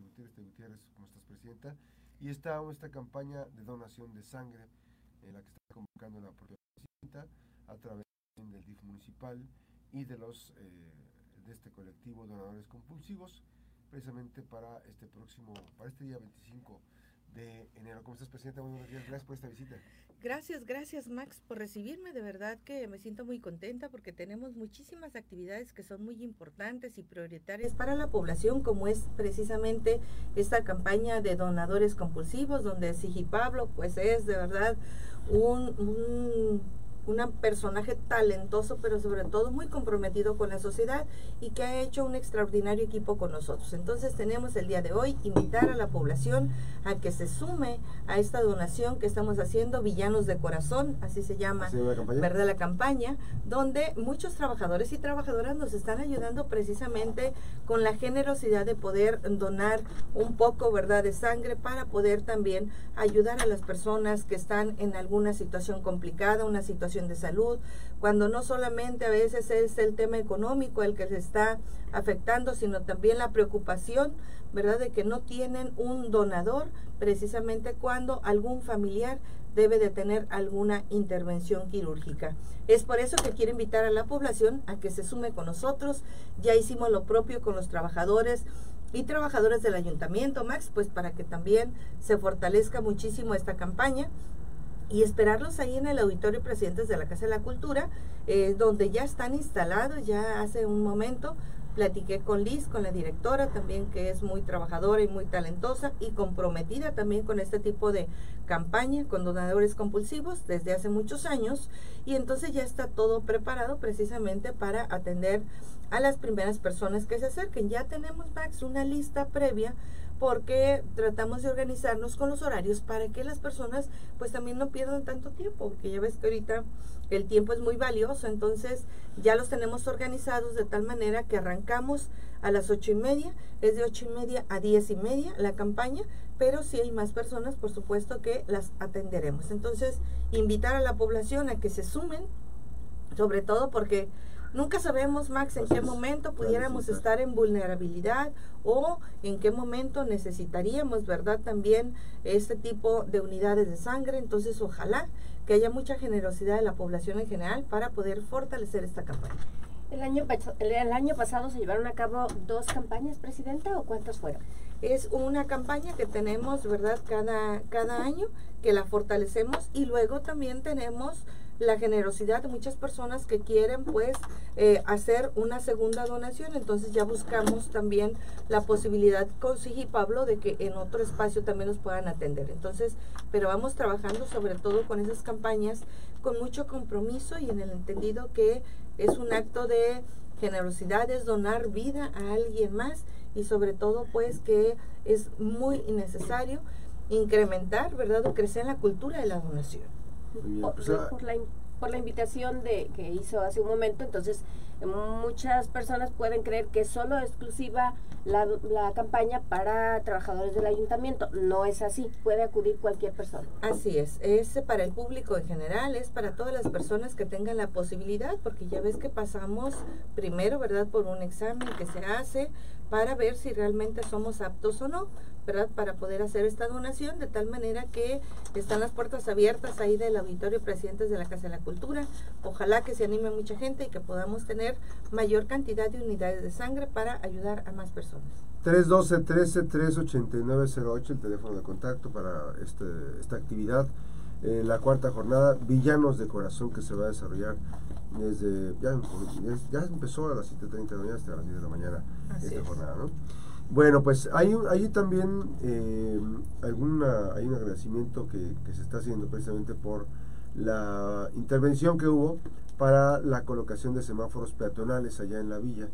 Gutiérrez, este Gutiérrez, ¿cómo estás, Presidenta? Y está esta campaña de donación de sangre en la que está convocando la propia Presidenta a través del DIF municipal y de los eh, de este colectivo donadores compulsivos, precisamente para este próximo, para este día 25 enero. ¿Cómo estás, Presidenta? Muy buenos días, gracias por esta visita. Gracias, gracias Max por recibirme. De verdad que me siento muy contenta porque tenemos muchísimas actividades que son muy importantes y prioritarias para la población, como es precisamente esta campaña de donadores compulsivos, donde Sigi Pablo pues es de verdad un un personaje talentoso, pero sobre todo muy comprometido con la sociedad y que ha hecho un extraordinario equipo con nosotros. Entonces tenemos el día de hoy invitar a la población a que se sume a esta donación que estamos haciendo, Villanos de Corazón, así se llama, ¿verdad? La campaña, donde muchos trabajadores y trabajadoras nos están ayudando precisamente con la generosidad de poder donar un poco, ¿verdad?, de sangre para poder también ayudar a las personas que están en alguna situación complicada, una situación de salud, cuando no solamente a veces es el tema económico el que se está afectando, sino también la preocupación, ¿verdad?, de que no tienen un donador precisamente cuando algún familiar debe de tener alguna intervención quirúrgica. Es por eso que quiero invitar a la población a que se sume con nosotros. Ya hicimos lo propio con los trabajadores y trabajadores del ayuntamiento, Max, pues para que también se fortalezca muchísimo esta campaña y esperarlos ahí en el auditorio presidentes de la Casa de la Cultura, eh, donde ya están instalados, ya hace un momento. Platiqué con Liz, con la directora también, que es muy trabajadora y muy talentosa y comprometida también con este tipo de campaña con donadores compulsivos desde hace muchos años. Y entonces ya está todo preparado precisamente para atender a las primeras personas que se acerquen. Ya tenemos, Max, una lista previa porque tratamos de organizarnos con los horarios para que las personas pues también no pierdan tanto tiempo, porque ya ves que ahorita el tiempo es muy valioso, entonces ya los tenemos organizados de tal manera que arrancamos a las ocho y media, es de ocho y media a diez y media la campaña, pero si hay más personas, por supuesto que las atenderemos. Entonces, invitar a la población a que se sumen, sobre todo porque Nunca sabemos, Max, en qué momento pudiéramos estar en vulnerabilidad o en qué momento necesitaríamos, ¿verdad? También este tipo de unidades de sangre. Entonces, ojalá que haya mucha generosidad de la población en general para poder fortalecer esta campaña. El año, el año pasado se llevaron a cabo dos campañas, Presidenta, o cuántas fueron? Es una campaña que tenemos, ¿verdad? Cada, cada año, que la fortalecemos y luego también tenemos la generosidad de muchas personas que quieren pues eh, hacer una segunda donación. Entonces ya buscamos también la posibilidad con Sigi Pablo de que en otro espacio también nos puedan atender. Entonces, pero vamos trabajando sobre todo con esas campañas con mucho compromiso y en el entendido que es un acto de generosidad, es donar vida a alguien más y sobre todo pues que es muy necesario incrementar, ¿verdad? O crecer en la cultura de la donación. Pues, por, la, por, la, invitación de que hizo hace un momento, entonces muchas personas pueden creer que es solo exclusiva la, la, campaña para trabajadores del ayuntamiento. No es así, puede acudir cualquier persona. Así es, es para el público en general, es para todas las personas que tengan la posibilidad, porque ya ves que pasamos primero, ¿verdad?, por un examen que se hace para ver si realmente somos aptos o no. ¿Verdad? Para poder hacer esta donación, de tal manera que están las puertas abiertas ahí del auditorio Presidentes de la Casa de la Cultura. Ojalá que se anime mucha gente y que podamos tener mayor cantidad de unidades de sangre para ayudar a más personas. 312-13-389-08, el teléfono de contacto para este, esta actividad. Eh, la cuarta jornada, Villanos de Corazón, que se va a desarrollar desde, ya, ya empezó a las 7.30 de la mañana hasta las 10 de la mañana esta jornada, ¿no? Bueno, pues hay, hay también eh, alguna, hay un agradecimiento que, se está haciendo precisamente por la intervención que hubo para la colocación de semáforos peatonales allá en la villa.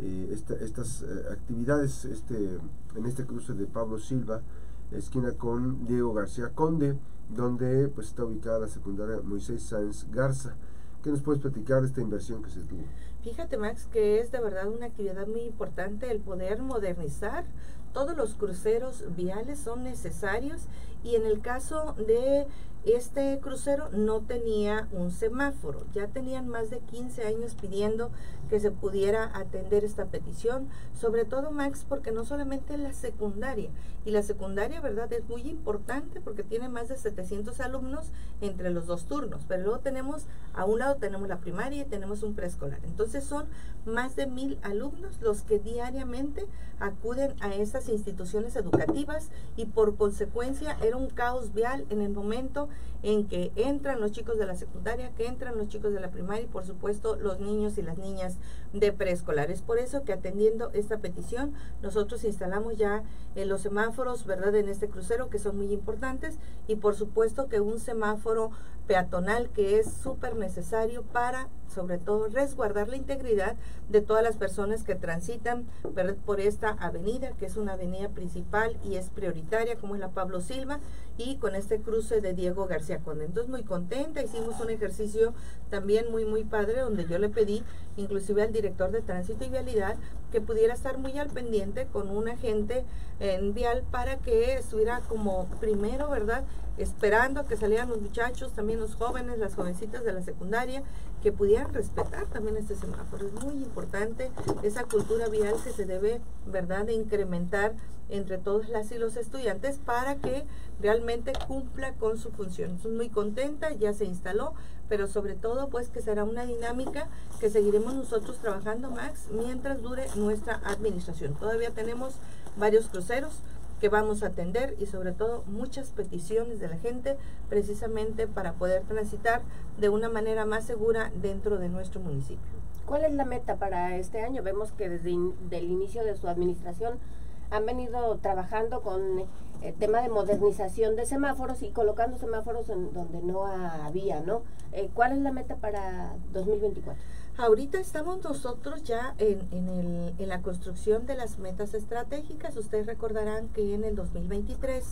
Eh, estas eh, actividades este, en este cruce de Pablo Silva, esquina con Diego García Conde, donde pues está ubicada la secundaria Moisés Sáenz Garza. ¿Qué nos puedes platicar de esta inversión que se tuvo? Fíjate, Max, que es de verdad una actividad muy importante el poder modernizar. Todos los cruceros viales son necesarios y en el caso de este crucero no tenía un semáforo. Ya tenían más de 15 años pidiendo que se pudiera atender esta petición, sobre todo Max, porque no solamente la secundaria, y la secundaria, ¿verdad? Es muy importante porque tiene más de 700 alumnos entre los dos turnos, pero luego tenemos, a un lado tenemos la primaria y tenemos un preescolar. Entonces son más de mil alumnos los que diariamente acuden a estas instituciones educativas y por consecuencia era un caos vial en el momento en que entran los chicos de la secundaria, que entran los chicos de la primaria y por supuesto los niños y las niñas de preescolar. Es por eso que atendiendo esta petición, nosotros instalamos ya en los semáforos, ¿verdad?, en este crucero que son muy importantes y por supuesto que un semáforo peatonal que es súper necesario para sobre todo resguardar la integridad de todas las personas que transitan por esta avenida, que es una avenida principal y es prioritaria, como es la Pablo Silva, y con este cruce de Diego García Conde. Entonces muy contenta, hicimos un ejercicio también muy muy padre donde yo le pedí inclusive al director de tránsito y vialidad que pudiera estar muy al pendiente con un agente en vial para que estuviera como primero, ¿verdad? Esperando que salieran los muchachos, también los jóvenes, las jovencitas de la secundaria, que pudieran respetar también este semáforo. Es muy importante esa cultura vial que se debe, ¿verdad?, de incrementar entre todas las y los estudiantes para que realmente cumpla con su función. Estoy muy contenta, ya se instaló, pero sobre todo pues que será una dinámica que seguiremos nosotros trabajando, Max, mientras dure nuestra administración. Todavía tenemos varios cruceros que vamos a atender y sobre todo muchas peticiones de la gente precisamente para poder transitar de una manera más segura dentro de nuestro municipio. ¿Cuál es la meta para este año? Vemos que desde el inicio de su administración han venido trabajando con el eh, tema de modernización de semáforos y colocando semáforos en donde no había, ¿no? Eh, ¿Cuál es la meta para 2024? Ahorita estamos nosotros ya en, en, el, en, la construcción de las metas estratégicas. Ustedes recordarán que en el 2023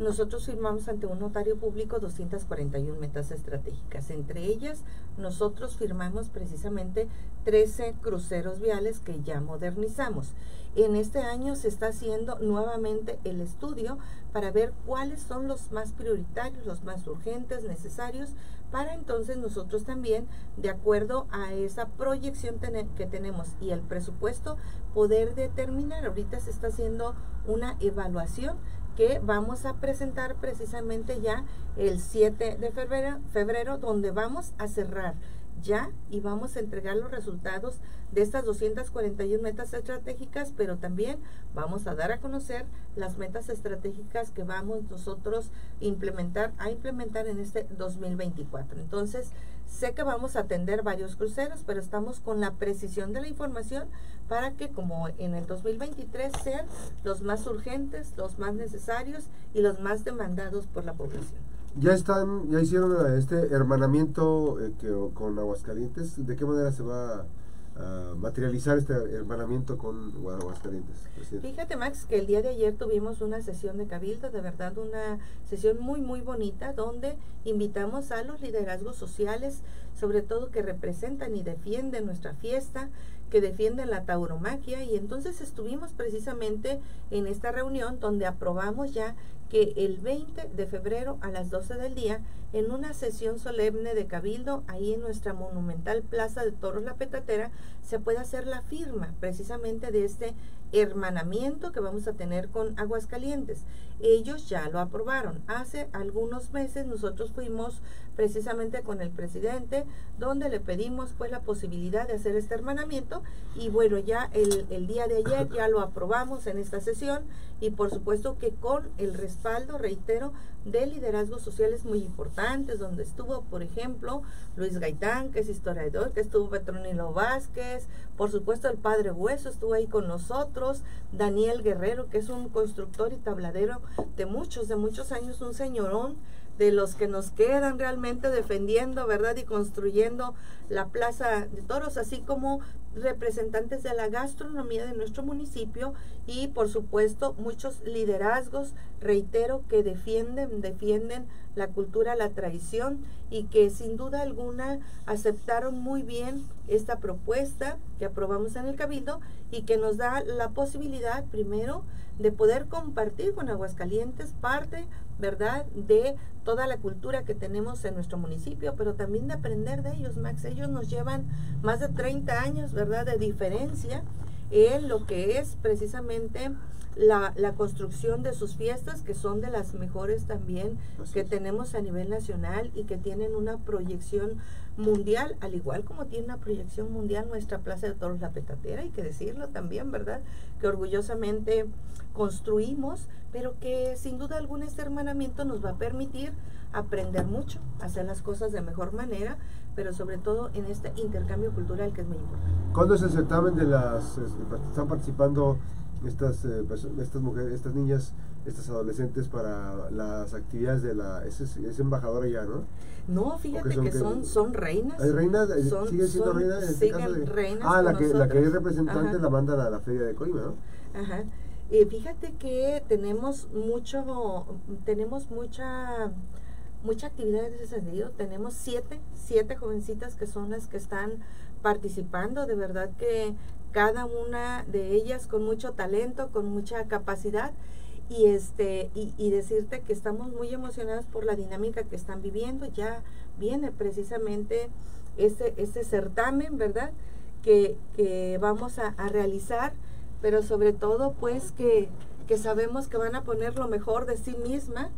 nosotros firmamos ante un notario público 241 metas estratégicas. Entre ellas, nosotros firmamos precisamente 13 cruceros viales que ya modernizamos. En este año se está haciendo nuevamente el estudio para ver cuáles son los más prioritarios, los más urgentes, necesarios, para entonces nosotros también, de acuerdo a esa proyección que tenemos y el presupuesto, poder determinar. Ahorita se está haciendo una evaluación que vamos a presentar precisamente ya el 7 de febrero, febrero donde vamos a cerrar ya y vamos a entregar los resultados de estas 241 metas estratégicas, pero también vamos a dar a conocer las metas estratégicas que vamos nosotros implementar a implementar en este 2024. Entonces, sé que vamos a atender varios cruceros, pero estamos con la precisión de la información para que como en el 2023 sean los más urgentes, los más necesarios y los más demandados por la población. Ya están, ya hicieron este hermanamiento eh, que, con Aguascalientes. ¿De qué manera se va a materializar este hermanamiento con Aguascalientes? Fíjate, Max, que el día de ayer tuvimos una sesión de cabildo, de verdad una sesión muy, muy bonita, donde invitamos a los liderazgos sociales, sobre todo que representan y defienden nuestra fiesta, que defienden la tauromaquia y entonces estuvimos precisamente en esta reunión donde aprobamos ya que el 20 de febrero a las 12 del día, en una sesión solemne de Cabildo, ahí en nuestra monumental Plaza de Toros La Petatera, se puede hacer la firma precisamente de este hermanamiento que vamos a tener con Aguascalientes. Ellos ya lo aprobaron. Hace algunos meses nosotros fuimos precisamente con el presidente, donde le pedimos pues la posibilidad de hacer este hermanamiento y bueno, ya el, día de ayer ya lo aprobamos en esta sesión y por supuesto que con el respaldo, reitero, de liderazgos sociales muy importantes, donde estuvo, por ejemplo, Luis Gaitán, que es historiador, que estuvo Petronilo Vázquez, por supuesto el padre Hueso estuvo ahí con nosotros, Daniel Guerrero, que es un constructor y tabladero de muchos, de muchos años, un señorón de los que nos quedan realmente defendiendo, ¿verdad? Y construyendo la Plaza de Toros, así como representantes de la gastronomía de nuestro municipio y por supuesto muchos liderazgos, reitero, que defienden, defienden la cultura, la tradición y que sin duda alguna aceptaron muy bien esta propuesta que aprobamos en el Cabildo y que nos da la posibilidad primero de poder compartir con Aguascalientes parte, ¿verdad?, de toda la cultura que tenemos en nuestro municipio, pero también de aprender de ellos, Max. Ellos nos llevan más de 30 años, ¿verdad?, de diferencia en lo que es precisamente la, la, construcción de sus fiestas, que son de las mejores también que tenemos a nivel nacional y que tienen una proyección mundial, al igual como tiene una proyección mundial nuestra Plaza de Toros La Petatera, hay que decirlo también, ¿verdad? Que orgullosamente construimos, pero que sin duda algún este hermanamiento nos va a permitir aprender mucho, hacer las cosas de mejor manera, pero sobre todo en este intercambio cultural que es muy importante. ¿Cuándo es el certamen de las, este, están participando estas, eh, estas mujeres, estas niñas, estas adolescentes para las actividades de la, es, es embajadora ya, ¿no? No, fíjate que, son, son reinas. ¿Hay reinas? ¿Sigue siendo reinas? En este caso de, reinas ah, la que, la que es representante la mandan a la feria de Colima, ¿no? Ajá. Eh, fíjate que tenemos mucho, tenemos mucha mucha actividad en ese sentido. Tenemos siete, siete jovencitas que son las que están participando. De verdad que cada una de ellas con mucho talento, con mucha capacidad. Y, este, y, decirte que estamos muy emocionadas por la dinámica que están viviendo. Ya viene precisamente este, este certamen, ¿verdad? Que, que vamos a, a, realizar, pero sobre todo pues que, que sabemos que van a poner lo mejor de sí misma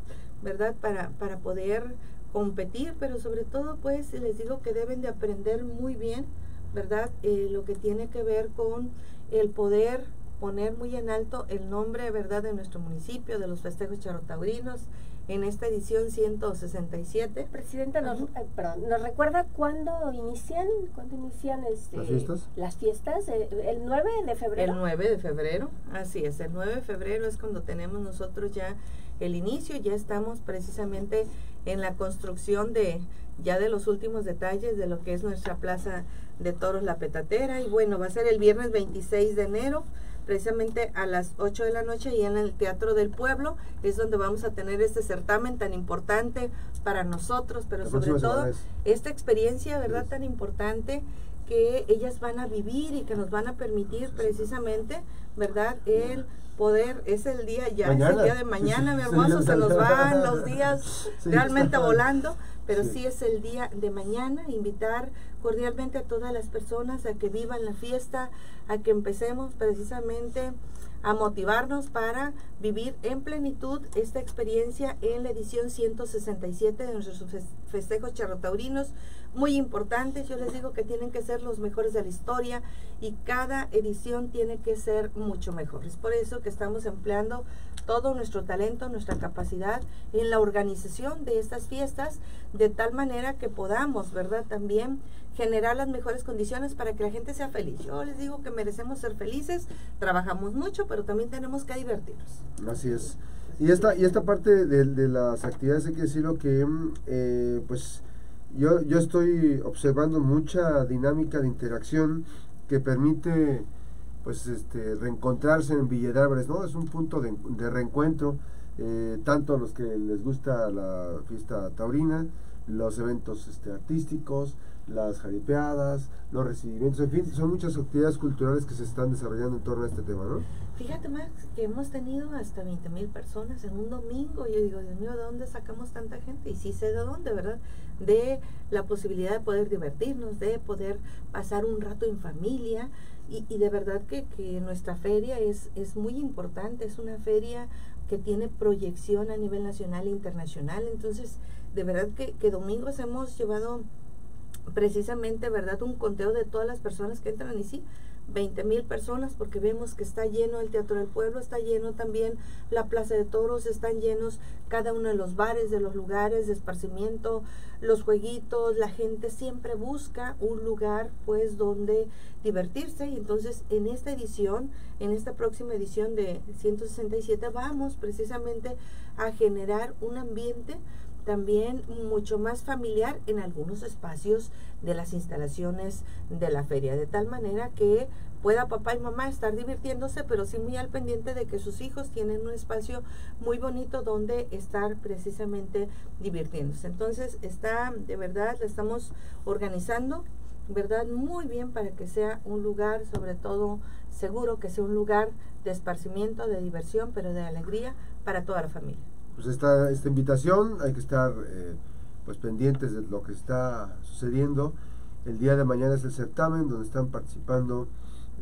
¿verdad? Para, para poder competir, pero sobre todo pues les digo que deben de aprender muy bien, ¿verdad? Eh, lo que tiene que ver con el poder poner muy en alto el nombre, ¿verdad?, de nuestro municipio, de los festejos charotaurinos, en esta edición 167. Presidenta, nos, eh, ¿nos recuerda cuándo inician? ¿Cuándo inician este, las fiestas? Las fiestas, eh, el 9 de febrero. El 9 de febrero, así es, el 9 de febrero es cuando tenemos nosotros ya el inicio, ya estamos precisamente en la construcción de ya de los últimos detalles de lo que es nuestra plaza de toros La Petatera y bueno, va a ser el viernes 26 de enero precisamente a las 8 de la noche y en el Teatro del Pueblo. Es donde vamos a tener este certamen tan importante para nosotros, pero sobre todo esta experiencia, ¿verdad? Tan importante que ellas van a vivir y que nos van a permitir precisamente, ¿verdad? El poder, es el día ya, es el día de mañana, mi hermoso, se nos van los días realmente volando, pero sí. es el día de mañana, invitar cordialmente a todas las personas a que vivan la fiesta, a que empecemos precisamente a motivarnos para vivir en plenitud esta experiencia en la edición 167 de nuestros festejos charrotaurinos muy importantes. Yo les digo que tienen que ser los mejores de la historia y cada edición tiene que ser mucho mejor. Es por eso que estamos empleando todo nuestro talento, nuestra capacidad en la organización de estas fiestas, de tal manera que podamos, ¿verdad? También generar las mejores condiciones para que la gente sea feliz. Yo les digo que merecemos ser felices, trabajamos mucho, pero también tenemos que divertirnos. Así es. Y esta, y esta parte de, las actividades hay que decirlo que, eh, pues, yo, yo estoy observando mucha dinámica de interacción que permite pues este reencontrarse en Villa ¿no? Es un punto de, reencuentro, eh, tanto a los que les gusta la fiesta taurina, los eventos este, artísticos, las jaripeadas, los recibimientos, en fin, son muchas actividades culturales que se están desarrollando en torno a este tema, ¿no? Fíjate, Max, que hemos tenido hasta 20 mil personas en un domingo. Yo digo, Dios mío, ¿de dónde sacamos tanta gente? Y sí sé de dónde, ¿verdad? De la posibilidad de poder divertirnos, de poder pasar un rato en familia. Y, y de verdad que, que nuestra feria es, es muy importante, es una feria que tiene proyección a nivel nacional e internacional. Entonces, de verdad que, que domingos hemos llevado precisamente, ¿verdad? Un conteo de todas las personas que entran y sí, 20 mil personas porque vemos que está lleno el Teatro del Pueblo, está lleno también la Plaza de Toros, están llenos cada uno de los bares, de los lugares de esparcimiento, los jueguitos, la gente siempre busca un lugar pues donde divertirse y entonces en esta edición, en esta próxima edición de 167 vamos precisamente a generar un ambiente también mucho más familiar en algunos espacios de las instalaciones de la feria, de tal manera que pueda papá y mamá estar divirtiéndose, pero sí muy al pendiente de que sus hijos tienen un espacio muy bonito donde estar precisamente divirtiéndose. Entonces está, de verdad, la estamos organizando ¿verdad? Muy bien para que sea un lugar, sobre todo seguro, que sea un lugar de esparcimiento, de diversión, pero de alegría para toda la familia. Pues esta, esta invitación, hay que estar eh, pues pendientes de lo que está sucediendo. El día de mañana es el certamen donde están participando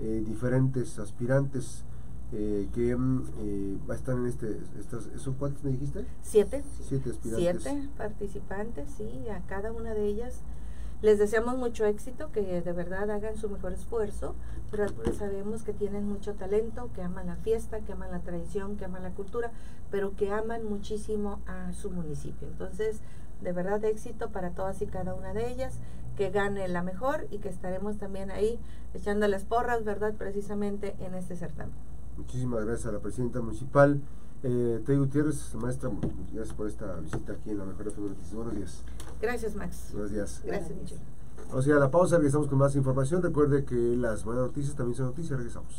eh, diferentes aspirantes eh, que mm, eh, va a estar en este, estas, ¿son cuántos me dijiste? Siete. Siete aspirantes. Siete participantes, sí, a cada una de ellas les deseamos mucho éxito, que de verdad hagan su mejor esfuerzo, pero sabemos que tienen mucho talento, que aman la fiesta, que aman la tradición, que aman la cultura, pero que aman muchísimo a su municipio. Entonces, de verdad éxito para todas y cada una de ellas, que gane la mejor y que estaremos también ahí echándoles porras, ¿verdad? Precisamente en este certamen. Muchísimas gracias a la presidenta municipal. Eh, Tey Gutiérrez, maestra, gracias por esta visita aquí en la Mejor FM Noticias. Buenos días. Gracias, Max. Buenos días. Gracias, Michelle. Vamos a ir a la pausa, regresamos con más información. Recuerde que las buenas noticias también son noticias. Regresamos.